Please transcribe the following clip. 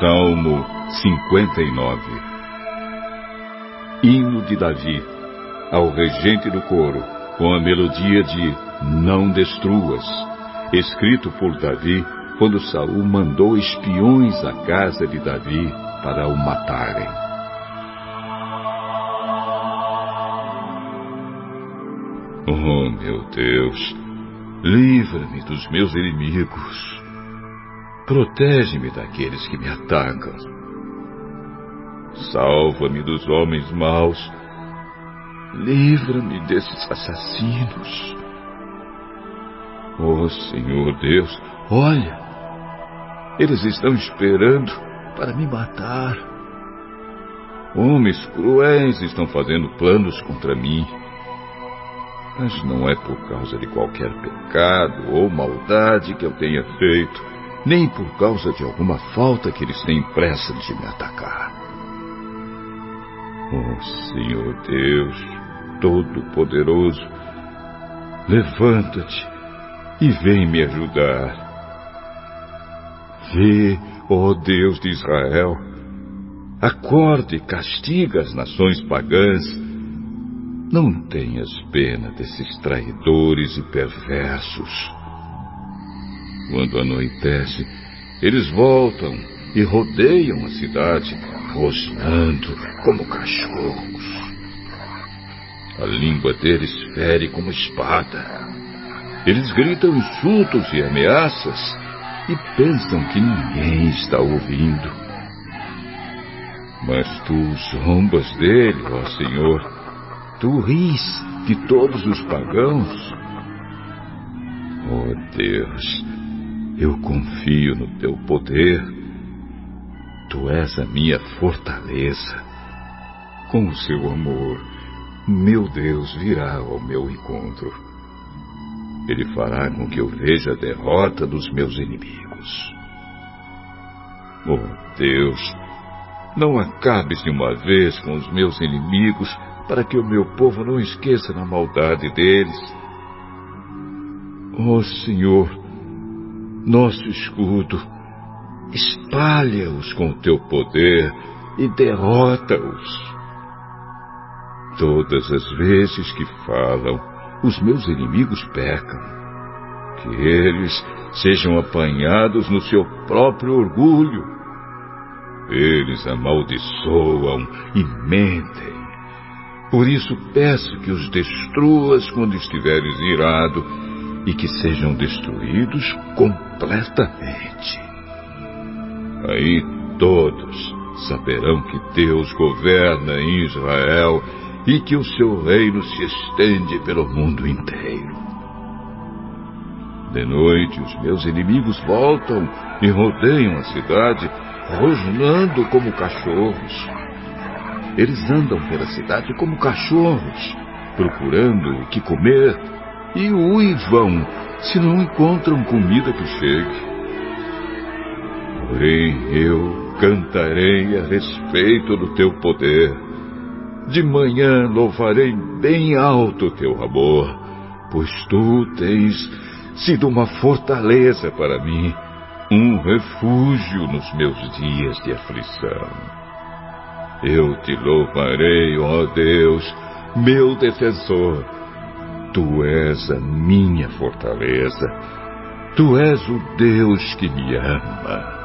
Salmo 59 Hino de Davi ao regente do coro, com a melodia de Não Destruas, escrito por Davi quando Saul mandou espiões à casa de Davi para o matarem. Oh, meu Deus, livra-me dos meus inimigos. Protege-me daqueles que me atacam. Salva-me dos homens maus. Livra-me desses assassinos. Oh Senhor Deus, olha! Eles estão esperando para me matar. Homens cruéis estão fazendo planos contra mim. Mas não é por causa de qualquer pecado ou maldade que eu tenha feito, nem por causa de alguma falta que eles têm pressa de me atacar. Oh Senhor Deus, Todo-Poderoso, levanta-te e vem me ajudar. Vê, ó oh Deus de Israel, acorde e castiga as nações pagãs. Não tenhas pena desses traidores e perversos. Quando anoitece, eles voltam e rodeiam a cidade, rosnando como cachorros. A língua deles fere como espada. Eles gritam insultos e ameaças e pensam que ninguém está ouvindo. Mas tu zombas dele, ó Senhor. Tu ris de todos os pagãos. Oh Deus, eu confio no teu poder. Tu és a minha fortaleza. Com o seu amor, meu Deus virá ao meu encontro. Ele fará com que eu veja a derrota dos meus inimigos. Oh Deus, não acabes de uma vez com os meus inimigos para que o meu povo não esqueça da maldade deles. Oh Senhor, nosso escudo, espalha-os com o teu poder e derrota-os. Todas as vezes que falam, os meus inimigos pecam. Que eles sejam apanhados no seu próprio orgulho. Eles amaldiçoam e mentem. Por isso peço que os destruas quando estiveres irado e que sejam destruídos completamente. Aí todos saberão que Deus governa em Israel e que o seu reino se estende pelo mundo inteiro. De noite, os meus inimigos voltam e rodeiam a cidade, rosnando como cachorros. Eles andam pela cidade como cachorros, procurando o que comer e uivam se não encontram comida que chegue. Porém, eu cantarei a respeito do teu poder de manhã louvarei bem alto teu amor, pois tu tens sido uma fortaleza para mim, um refúgio nos meus dias de aflição. Eu te louvarei, ó Deus, meu defensor. Tu és a minha fortaleza. Tu és o Deus que me ama.